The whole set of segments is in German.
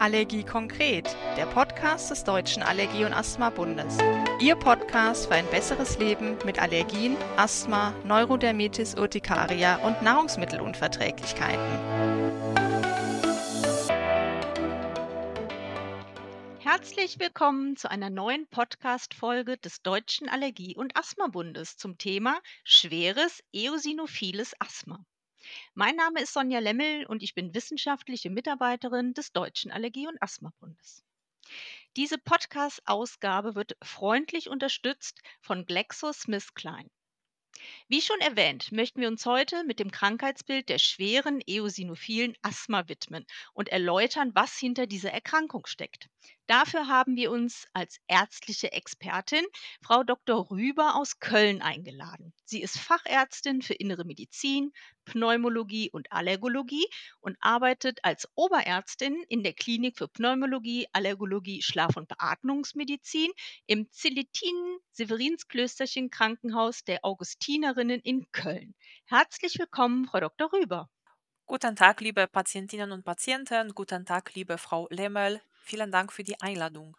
Allergie konkret, der Podcast des Deutschen Allergie- und Asthma-Bundes. Ihr Podcast für ein besseres Leben mit Allergien, Asthma, Neurodermitis Urtikaria und Nahrungsmittelunverträglichkeiten. Herzlich willkommen zu einer neuen Podcast-Folge des Deutschen Allergie- und Asthma-Bundes zum Thema schweres eosinophiles Asthma. Mein Name ist Sonja Lemmel und ich bin wissenschaftliche Mitarbeiterin des Deutschen Allergie- und Asthma-Bundes. Diese Podcast-Ausgabe wird freundlich unterstützt von GlaxoSmithKline. Wie schon erwähnt, möchten wir uns heute mit dem Krankheitsbild der schweren eosinophilen Asthma widmen und erläutern, was hinter dieser Erkrankung steckt. Dafür haben wir uns als ärztliche Expertin Frau Dr. Rüber aus Köln eingeladen. Sie ist Fachärztin für Innere Medizin, Pneumologie und Allergologie und arbeitet als Oberärztin in der Klinik für Pneumologie, Allergologie, Schlaf- und Beatmungsmedizin im Zilletin-Severinsklösterchen Krankenhaus der Augustinerinnen in Köln. Herzlich willkommen, Frau Dr. Rüber. Guten Tag, liebe Patientinnen und Patienten. Guten Tag, liebe Frau Lemmel. Vielen Dank für die Einladung.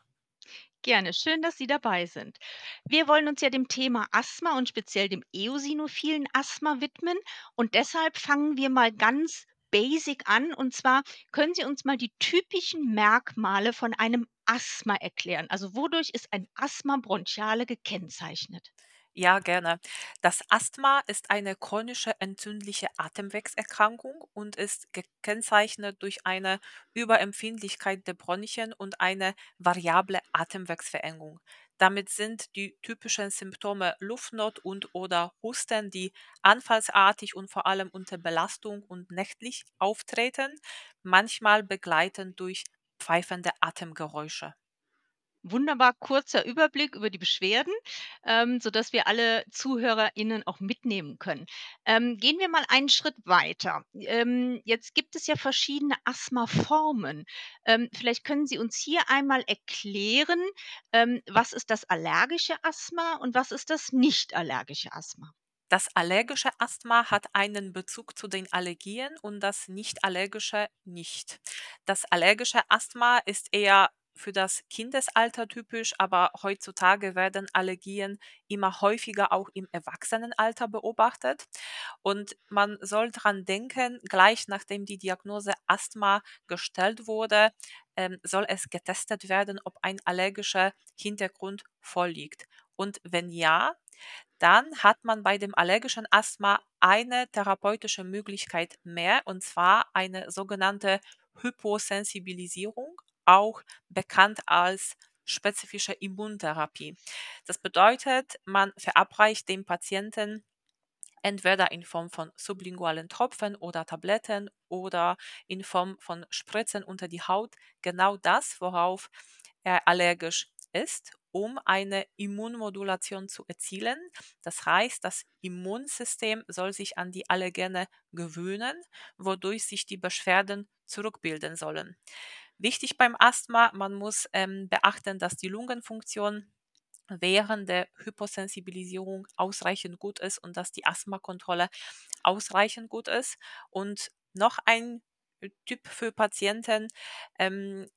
Gerne, schön, dass Sie dabei sind. Wir wollen uns ja dem Thema Asthma und speziell dem eosinophilen Asthma widmen und deshalb fangen wir mal ganz basic an und zwar können Sie uns mal die typischen Merkmale von einem Asthma erklären? Also wodurch ist ein Asthma bronchiale gekennzeichnet? Ja, gerne. Das Asthma ist eine chronische entzündliche Atemwegserkrankung und ist gekennzeichnet durch eine Überempfindlichkeit der Bronchien und eine variable Atemwegsverengung. Damit sind die typischen Symptome Luftnot und oder Husten, die anfallsartig und vor allem unter Belastung und nächtlich auftreten, manchmal begleitend durch pfeifende Atemgeräusche. Wunderbar kurzer Überblick über die Beschwerden, ähm, sodass wir alle ZuhörerInnen auch mitnehmen können. Ähm, gehen wir mal einen Schritt weiter. Ähm, jetzt gibt es ja verschiedene Asthmaformen. Ähm, vielleicht können Sie uns hier einmal erklären, ähm, was ist das allergische Asthma und was ist das nicht allergische Asthma? Das allergische Asthma hat einen Bezug zu den Allergien und das nicht allergische nicht. Das allergische Asthma ist eher für das Kindesalter typisch, aber heutzutage werden Allergien immer häufiger auch im Erwachsenenalter beobachtet. Und man soll daran denken, gleich nachdem die Diagnose Asthma gestellt wurde, ähm, soll es getestet werden, ob ein allergischer Hintergrund vorliegt. Und wenn ja, dann hat man bei dem allergischen Asthma eine therapeutische Möglichkeit mehr, und zwar eine sogenannte Hyposensibilisierung, auch bekannt als spezifische Immuntherapie. Das bedeutet, man verabreicht dem Patienten entweder in Form von sublingualen Tropfen oder Tabletten oder in Form von Spritzen unter die Haut genau das, worauf er allergisch ist, um eine Immunmodulation zu erzielen. Das heißt, das Immunsystem soll sich an die Allergene gewöhnen, wodurch sich die Beschwerden zurückbilden sollen. Wichtig beim Asthma, man muss ähm, beachten, dass die Lungenfunktion während der Hyposensibilisierung ausreichend gut ist und dass die Asthmakontrolle ausreichend gut ist. Und noch ein Typ für Patienten, ähm,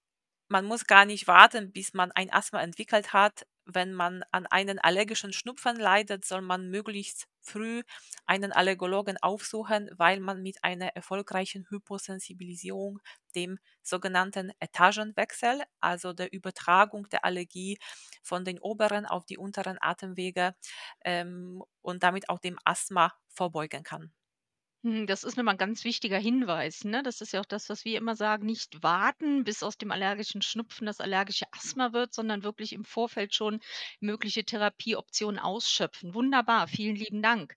man muss gar nicht warten, bis man ein Asthma entwickelt hat. Wenn man an einen allergischen Schnupfen leidet, soll man möglichst früh einen Allergologen aufsuchen, weil man mit einer erfolgreichen Hyposensibilisierung, dem sogenannten Etagenwechsel, also der Übertragung der Allergie von den oberen auf die unteren Atemwege ähm, und damit auch dem Asthma vorbeugen kann. Hm, das ist nochmal 'n ganz wichtiger Hinweis, ne? Das ist ja auch das, was wir immer sagen, nicht warten, bis aus dem allergischen Schnupfen das allergische Asthma wird, sondern wirklich im Vorfeld schon mögliche Therapieoptionen ausschöpfen. Wunderbar, vielen lieben Dank.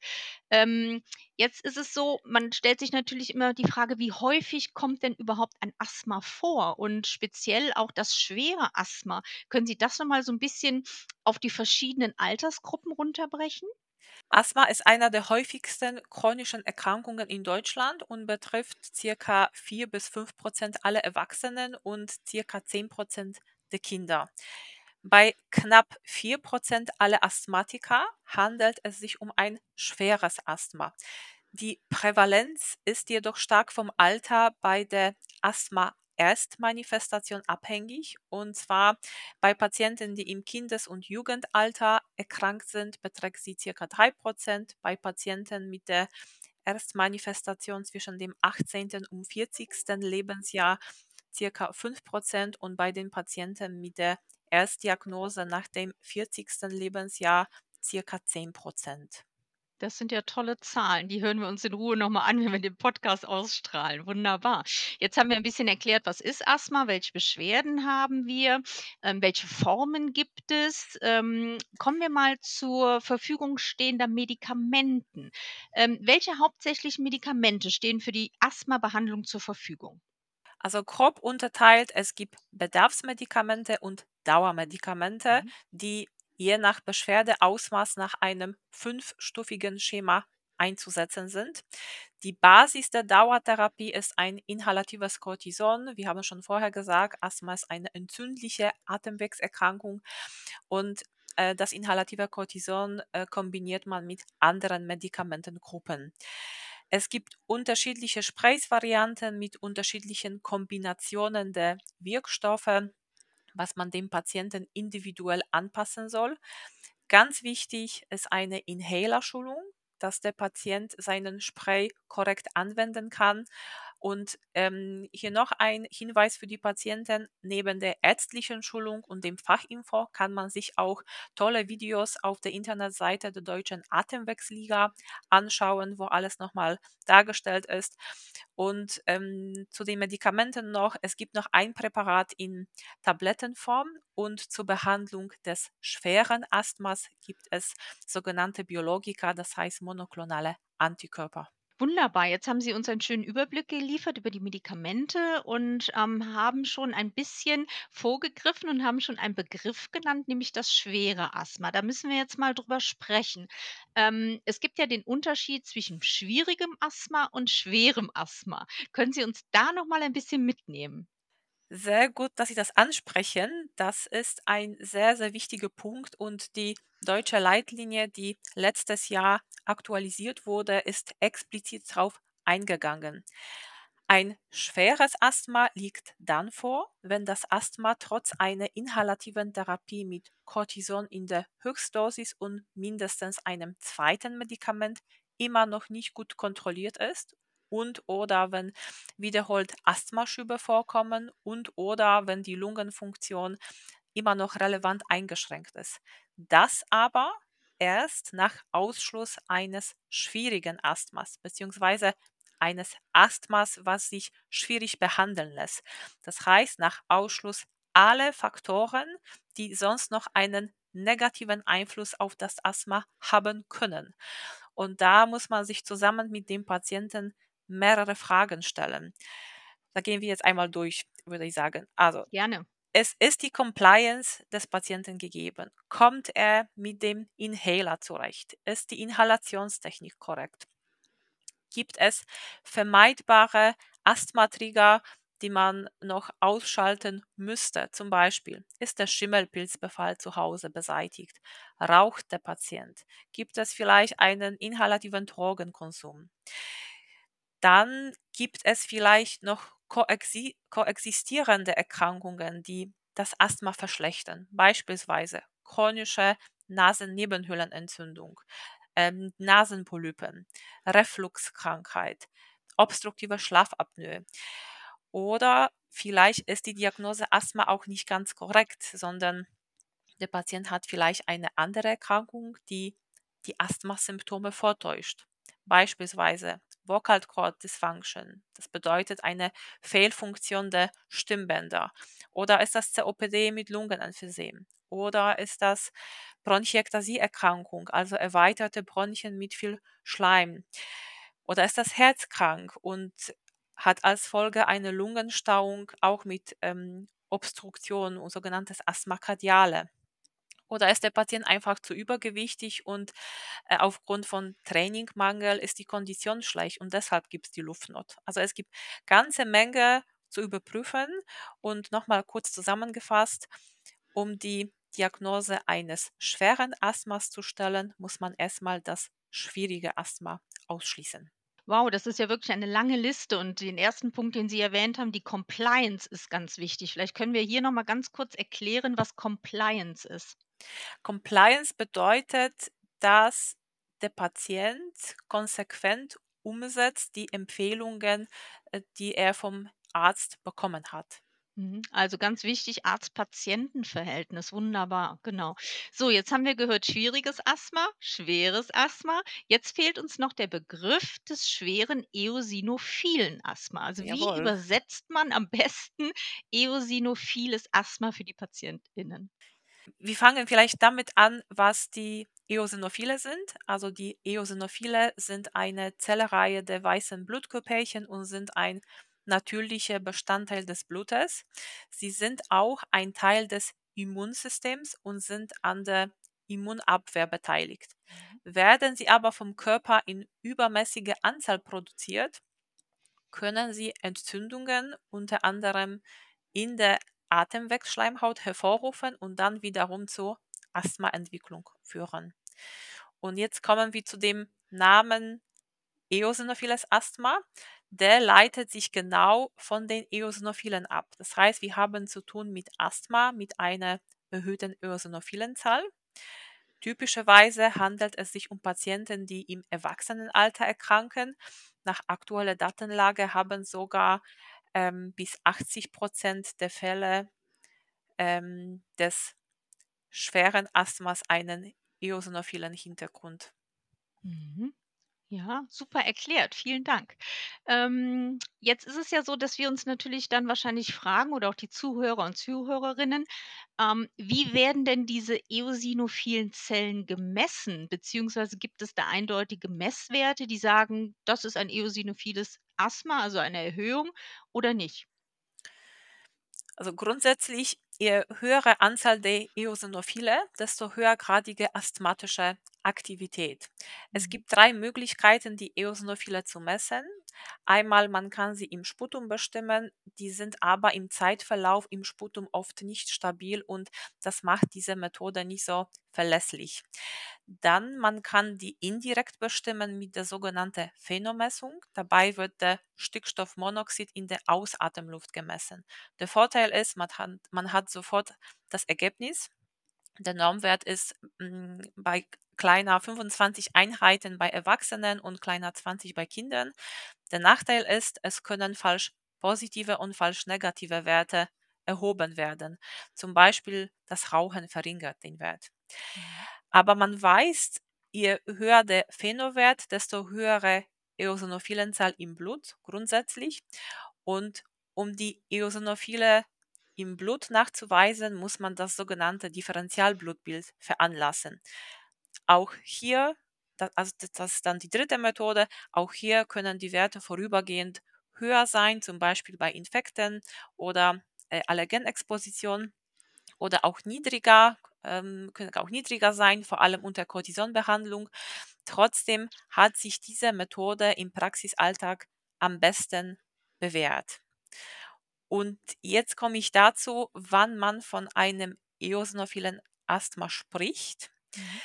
Ähm, jetzt ist es so, man stellt sich natürlich immer die Frage, wie häufig kommt denn überhaupt ein Asthma vor und speziell auch das schwere Asthma. Können Sie das noch mal so 'n bisschen auf die verschiedenen Altersgruppen runterbrechen? Asthma ist einer der häufigsten chronischen Erkrankungen in Deutschland und betrifft circa 4 bis 5 Prozent aller Erwachsenen und circa 10 Prozent der Kinder. Bei knapp 4 Prozent aller Asthmatiker handelt es sich um ein schweres Asthma. Die Prävalenz ist jedoch stark vom Alter bei der Erstmanifestation abhängig. Und zwar bei Patienten, die im Kindes- und Jugendalter erkrankt sind, beträgt sie ca. 3%. Bei Patienten mit der Erstmanifestation zwischen dem 18. und 40. Lebensjahr ca. 5% und bei den Patienten mit der Erstdiagnose nach dem 40. Lebensjahr ca. 10%. Das sind ja tolle Zahlen. Die hören wir uns in Ruhe noch mal an, wenn wir den Podcast ausstrahlen. Wunderbar. Jetzt haben wir ein bisschen erklärt, was ist Asthma, welche Beschwerden haben wir, ähm, welche Formen gibt es. Ähm, kommen wir mal zur Verfügung stehender Medikamenten. Ähm, welche hauptsächlichen Medikamente stehen für die Asthmabehandlung zur Verfügung? Also grob unterteilt, es gibt Bedarfsmedikamente und Dauermedikamente, Mhm. die je nach Beschwerdeausmaß nach einem fünfstufigen Schema einzusetzen sind. Die Basis der Dauertherapie ist ein inhalatives Cortison. Wir haben schon vorher gesagt, Asthma ist eine entzündliche Atemwegserkrankung und äh, das inhalative Cortison äh, kombiniert man mit anderen Medikamentengruppen. Es gibt unterschiedliche Sprays-Varianten mit unterschiedlichen Kombinationen der Wirkstoffe, was man dem Patienten individuell anpassen soll. Ganz wichtig ist eine Inhaler-Schulung, dass der Patient seinen Spray korrekt anwenden kann. Und ähm, hier noch ein Hinweis für die Patienten. Neben der ärztlichen Schulung und dem Fachinfo kann man sich auch tolle Videos auf der Internetseite der Deutschen Atemwegsliga anschauen, wo alles nochmal dargestellt ist. Und ähm, zu den Medikamenten noch, es gibt noch ein Präparat in Tablettenform und zur Behandlung des schweren Asthmas gibt es sogenannte Biologika, das heißt monoklonale Antikörper. Wunderbar. Jetzt haben Sie uns einen schönen Überblick geliefert über die Medikamente und, ähm, haben schon ein bisschen vorgegriffen und haben schon einen Begriff genannt, nämlich das schwere Asthma. Da müssen wir jetzt mal drüber sprechen. Ähm, es gibt ja den Unterschied zwischen schwierigem Asthma und schwerem Asthma. Können Sie uns da noch mal ein bisschen mitnehmen? Sehr gut, dass Sie das ansprechen. Das ist ein sehr, sehr wichtiger Punkt und die deutsche Leitlinie, die letztes Jahr aktualisiert wurde, ist explizit darauf eingegangen. Ein schweres Asthma liegt dann vor, wenn das Asthma trotz einer inhalativen Therapie mit Cortison in der Höchstdosis und mindestens einem zweiten Medikament immer noch nicht gut kontrolliert ist und oder wenn wiederholt Asthmaschübe vorkommen und oder wenn die Lungenfunktion immer noch relevant eingeschränkt ist. Das aber erst nach Ausschluss eines schwierigen Asthmas beziehungsweise eines Asthmas, was sich schwierig behandeln lässt. Das heißt, nach Ausschluss aller Faktoren, die sonst noch einen negativen Einfluss auf das Asthma haben können. Und da muss man sich zusammen mit dem Patienten mehrere Fragen stellen. Da gehen wir jetzt einmal durch, würde ich sagen. Also, Gerne. es ist die Compliance des Patienten gegeben. Kommt er mit dem Inhaler zurecht? Ist die Inhalationstechnik korrekt? Gibt es vermeidbare Asthmatrigger, die man noch ausschalten müsste? Zum Beispiel, ist der Schimmelpilzbefall zu Hause beseitigt? Raucht der Patient? Gibt es vielleicht einen inhalativen Drogenkonsum? Dann gibt es vielleicht noch koexi koexistierende Erkrankungen, die das Asthma verschlechtern, beispielsweise chronische Nasennebenhöhlenentzündung, ähm, Nasenpolypen, Refluxkrankheit, obstruktive Schlafapnoe. Oder vielleicht ist die Diagnose Asthma auch nicht ganz korrekt, sondern der Patient hat vielleicht eine andere Erkrankung, die die Asthmasymptome vortäuscht. Beispielsweise Vocal Cord Dysfunction. Das bedeutet eine Fehlfunktion der Stimmbänder. Oder ist das COPD mit Lungenemphysem? Oder ist das Bronchiektasie-Erkrankung, also erweiterte Bronchien mit viel Schleim? Oder ist das herzkrank und hat als Folge eine Lungenstauung auch mit ähm, Obstruktion und sogenanntes Asthma cardiale? Oder ist der Patient einfach zu übergewichtig und äh, aufgrund von Trainingmangel ist die Kondition schlecht und deshalb gibt es die Luftnot. Also es gibt ganze Menge zu überprüfen und nochmal kurz zusammengefasst, um die Diagnose eines schweren Asthmas zu stellen, muss man erstmal das schwierige Asthma ausschließen. Wow, das ist ja wirklich eine lange Liste und den ersten Punkt, den Sie erwähnt haben, die Compliance ist ganz wichtig. Vielleicht können wir hier noch mal ganz kurz erklären, was Compliance ist. Compliance bedeutet, dass der Patient konsequent umsetzt die Empfehlungen, äh, die er vom Arzt bekommen hat. Mhm. Also ganz wichtig, Arzt-Patienten-Verhältnis. Wunderbar, genau. So, jetzt haben wir gehört, schwieriges Asthma, schweres Asthma. Jetzt fehlt uns noch der Begriff des schweren eosinophilen Asthma. Also wie Jawohl. übersetzt man am besten eosinophiles Asthma für die PatientInnen? Wir fangen vielleicht damit an, was die Eosinophile sind. Also die Eosinophile sind eine Zellreihe der weißen Blutkörperchen und sind ein natürlicher Bestandteil des Blutes. Sie sind auch ein Teil des Immunsystems und sind an der Immunabwehr beteiligt. Werden sie aber vom Körper in übermäßiger Anzahl produziert, können sie Entzündungen unter anderem in der Atemwegsschleimhaut hervorrufen und dann wiederum zur Asthmaentwicklung führen. Und jetzt kommen wir zu dem Namen eosinophiles Asthma. Der leitet sich genau von den Eosinophilen ab. Das heißt, wir haben zu tun mit Asthma mit einer erhöhten Eosinophilenzahl. Typischerweise handelt es sich um Patienten, die im Erwachsenenalter erkranken. Nach aktueller Datenlage haben sogar ähm, bis 80 Prozent der Fälle ähm, des schweren Asthmas einen eosinophilen Hintergrund. Mhm. Ja, super erklärt. Vielen Dank. Ähm, jetzt ist es ja so, dass wir uns natürlich dann wahrscheinlich fragen oder auch die Zuhörer und Zuhörerinnen, ähm, wie werden denn diese eosinophilen Zellen gemessen? Beziehungsweise gibt es da eindeutige Messwerte, die sagen, das ist ein eosinophiles Asthma, also eine Erhöhung oder nicht? Also grundsätzlich, je höhere Anzahl der Eosinophile, desto höhergradige asthmatische Aktivität. Es Mhm. gibt drei Möglichkeiten, die Eosinophile zu messen. Einmal, man kann sie im Sputum bestimmen, die sind aber im Zeitverlauf im Sputum oft nicht stabil und das macht diese Methode nicht so verlässlich. Dann, man kann die indirekt bestimmen mit der sogenannten Phenomessung. Dabei wird der Stickstoffmonoxid in der Ausatemluft gemessen. Der Vorteil ist, man hat, man hat sofort das Ergebnis. Der Normwert ist mm, bei kleiner 25 Einheiten bei Erwachsenen und kleiner 20 bei Kindern. Der Nachteil ist, es können falsch positive und falsch negative Werte erhoben werden. Zum Beispiel das Rauchen verringert den Wert. Mhm. Aber man weiß, je höher der Phenowert, desto höhere Eosinophilenzahl im Blut grundsätzlich. Und um die Eosinophile im Blut nachzuweisen, muss man das sogenannte Differentialblutbild veranlassen. Auch hier, also das das ist dann die dritte Methode, auch hier können die Werte vorübergehend höher sein, zum Beispiel bei Infekten oder äh, Allergenexposition oder auch niedriger, ähm, können auch niedriger sein, vor allem unter Cortisonbehandlung. Trotzdem hat sich diese Methode im Praxisalltag am besten bewährt. Und jetzt komme ich dazu, wann man von einem eosinophilen Asthma spricht. Mhm.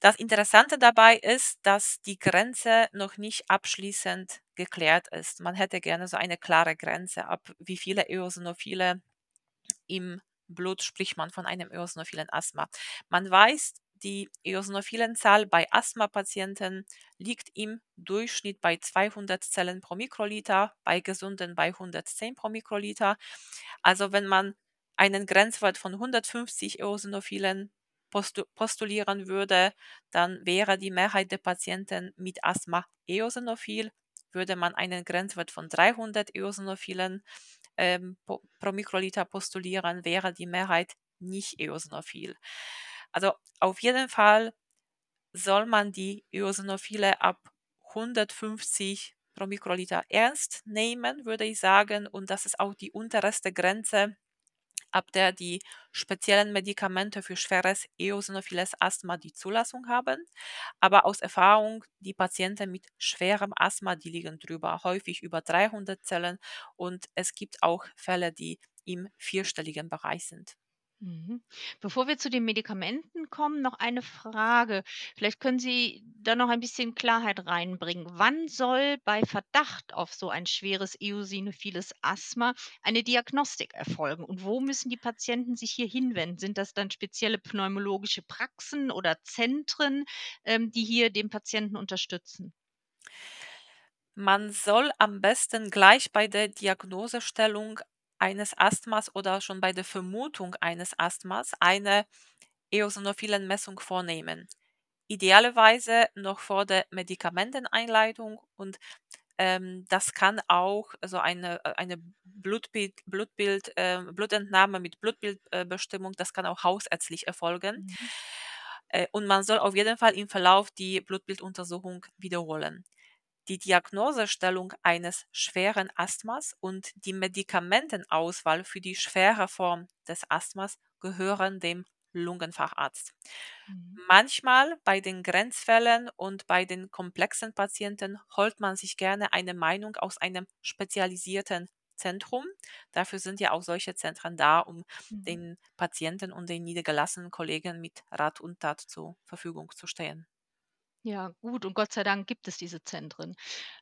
Das Interessante dabei ist, dass die Grenze noch nicht abschließend geklärt ist. Man hätte gerne so eine klare Grenze, ab wie viele Eosinophile im Blut spricht man von einem eosinophilen Asthma. Man weiß, die Eosinophilenzahl bei Asthmapatienten liegt im Durchschnitt bei 200 Zellen pro Mikroliter, bei Gesunden bei 110 pro Mikroliter. Also wenn man einen Grenzwert von 150 Eosinophilen postu postulieren würde, dann wäre die Mehrheit der Patienten mit Asthma eosinophil. Würde man einen Grenzwert von 300 Eosinophilen ähm, pro, pro Mikroliter postulieren, wäre die Mehrheit nicht eosinophil. Also auf jeden Fall soll man die Eosinophile ab 150 pro Mikroliter ernst nehmen, würde ich sagen. Und das ist auch die unterste Grenze, ab der die speziellen Medikamente für schweres eosinophiles Asthma die Zulassung haben. Aber aus Erfahrung, die Patienten mit schwerem Asthma, die liegen drüber, häufig über 300 Zellen. Und es gibt auch Fälle, die im vierstelligen Bereich sind. Mhm. Bevor wir zu den Medikamenten kommen, noch eine Frage. Vielleicht können Sie da noch ein bisschen Klarheit reinbringen. Wann soll bei Verdacht auf so ein schweres eosinophiles Asthma eine Diagnostik erfolgen? Und wo müssen die Patienten sich hier hinwenden? Sind das dann spezielle pneumologische Praxen oder Zentren, ähm, die hier den Patienten unterstützen? Man soll am besten gleich bei der Diagnosestellung eines Asthmas oder schon bei der Vermutung eines Asthmas eine eosinophilen Messung vornehmen. Idealerweise noch vor der Medikamenteneinleitung und ähm, das kann auch so eine, äh, eine Blutbild, Blutbild, äh, Blutentnahme mit Blutbildbestimmung, das kann auch hausärztlich erfolgen. Mhm. Äh, und man soll auf jeden Fall im Verlauf die Blutbilduntersuchung wiederholen. Die Diagnosestellung eines schweren Asthmas und die Medikamentenauswahl für die schwere Form des Asthmas gehören dem Lungenfacharzt. Mhm. Manchmal bei den Grenzfällen und bei den komplexen Patienten holt man sich gerne eine Meinung aus einem spezialisierten Zentrum. Dafür sind ja auch solche Zentren da, um Mhm. den Patienten und den niedergelassenen Kollegen mit Rat und Tat zur Verfügung zu stehen. Ja, gut und Gott sei Dank gibt es diese Zentren.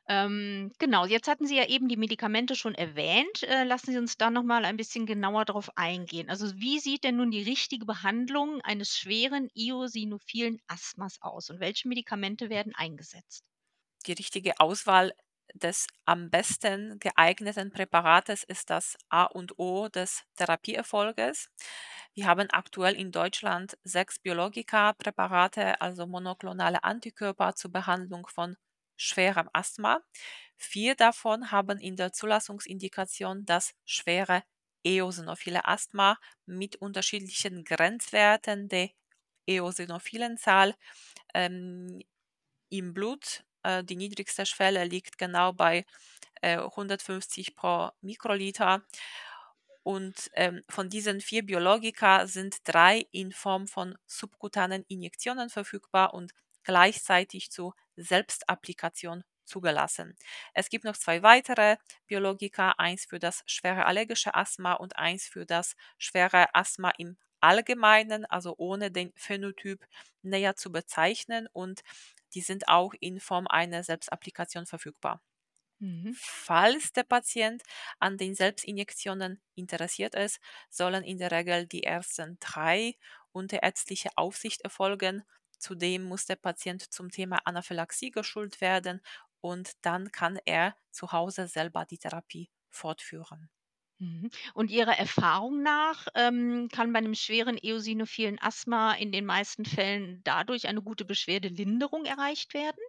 Ähm, genau, jetzt hatten Sie ja eben die Medikamente schon erwähnt. Äh, lassen Sie uns da noch mal ein bisschen genauer drauf eingehen. Also, wie sieht denn nun die richtige Behandlung eines schweren eosinophilen Asthmas aus und welche Medikamente werden eingesetzt? Die richtige Auswahl des am besten geeigneten Präparates ist das A und O des Therapieerfolges. Wir haben aktuell in Deutschland sechs Biologika-Präparate, also monoklonale Antikörper zur Behandlung von schwerem Asthma. Vier davon haben in der Zulassungsindikation das schwere eosinophile Asthma mit unterschiedlichen Grenzwerten der eosinophilen Zahl ähm, im Blut. Äh, die niedrigste Schwelle liegt genau bei äh, 150 pro Mikroliter. Und ähm, von diesen vier Biologika sind drei in Form von subkutanen Injektionen verfügbar und gleichzeitig zur Selbstapplikation zugelassen. Es gibt noch zwei weitere Biologika, eins für das schwere allergische Asthma und eins für das schwere Asthma im Allgemeinen, also ohne den Phänotyp näher zu bezeichnen und die sind auch in Form einer Selbstapplikation verfügbar. Mhm. Falls der Patient an den Selbstinjektionen interessiert ist, sollen in der Regel die ersten drei unter ärztlicher Aufsicht erfolgen. Zudem muss der Patient zum Thema Anaphylaxie geschult werden und dann kann er zu Hause selber die Therapie fortführen. Mhm. Und Ihrer Erfahrung nach, ähm, kann bei einem schweren eosinophilen Asthma in den meisten Fällen dadurch eine gute Beschwerdelinderung erreicht werden?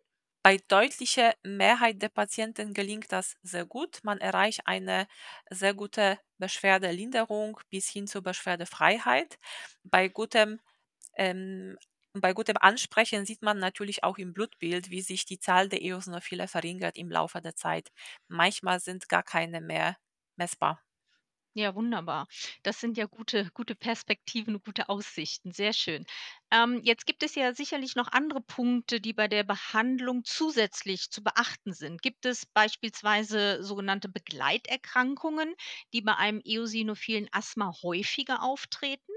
Bei deutlicher Mehrheit der Patienten gelingt das sehr gut. Man erreicht eine sehr gute Beschwerdelinderung bis hin zur Beschwerdefreiheit. Bei gutem, ähm, bei gutem Ansprechen sieht man natürlich auch im Blutbild, wie sich die Zahl der Eosinophile verringert im Laufe der Zeit. Manchmal sind gar keine mehr messbar. Ja, wunderbar. Das sind ja gute gute Perspektiven und gute Aussichten. Sehr schön. Ähm, jetzt gibt es ja sicherlich noch andere Punkte, die bei der Behandlung zusätzlich zu beachten sind. Gibt es beispielsweise sogenannte Begleiterkrankungen, die bei einem eosinophilen Asthma häufiger auftreten?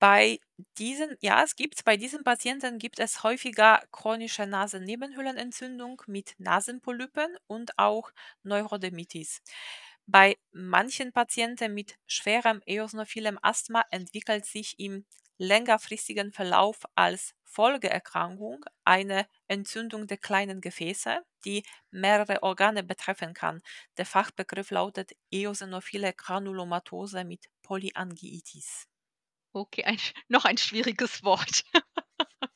Bei diesen ja, es gibt bei diesen Patienten gibt es häufiger chronische Nasennebenhöhlenentzündung mit Nasenpolypen und auch Neurodermitis. Bei manchen Patienten mit schwerem eosinophilem Asthma entwickelt sich im längerfristigen Verlauf als Folgeerkrankung eine Entzündung der kleinen Gefäße, die mehrere Organe betreffen kann. Der Fachbegriff lautet eosinophile Granulomatose mit Polyangiitis. Okay, ein noch ein schwieriges Wort.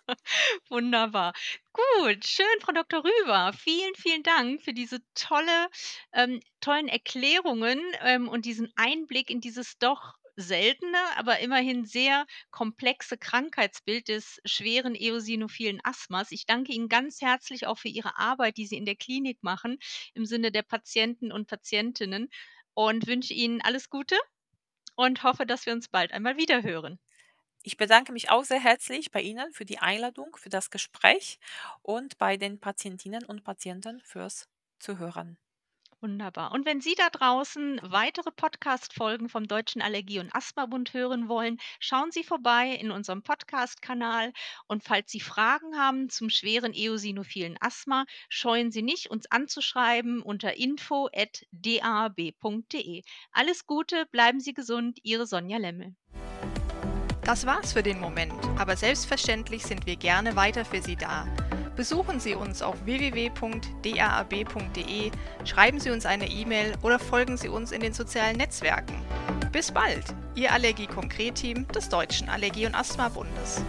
Wunderbar. Gut, schön, Frau Doktor Rüber. Vielen, vielen Dank für diese tolle ähm, tollen Erklärungen, ähm, und diesen Einblick in dieses doch seltene, aber immerhin sehr komplexe Krankheitsbild des schweren eosinophilen Asthmas. Ich danke Ihnen ganz herzlich auch für Ihre Arbeit, die Sie in der Klinik machen, im Sinne der Patienten und Patientinnen und wünsche Ihnen alles Gute und hoffe, dass wir uns bald einmal wiederhören. Ich bedanke mich auch sehr herzlich bei Ihnen für die Einladung, für das Gespräch und bei den Patientinnen und Patienten fürs Zuhören. Wunderbar. Und wenn Sie da draußen weitere Podcast-Folgen vom Deutschen Allergie- und Asthmabund hören wollen, schauen Sie vorbei in unserem Podcast-Kanal. Und falls Sie Fragen haben zum schweren eosinophilen Asthma, scheuen Sie nicht, uns anzuschreiben unter info.dab.de. Alles Gute, bleiben Sie gesund, Ihre Sonja Lemmel. Das war's für den Moment, aber selbstverständlich sind wir gerne weiter für Sie da. Besuchen Sie uns auf www.daab.de, schreiben Sie uns eine E-Mail oder folgen Sie uns in den sozialen Netzwerken. Bis bald, Ihr Allergie-Konkret-Team des Deutschen Allergie- und Asthma-Bundes.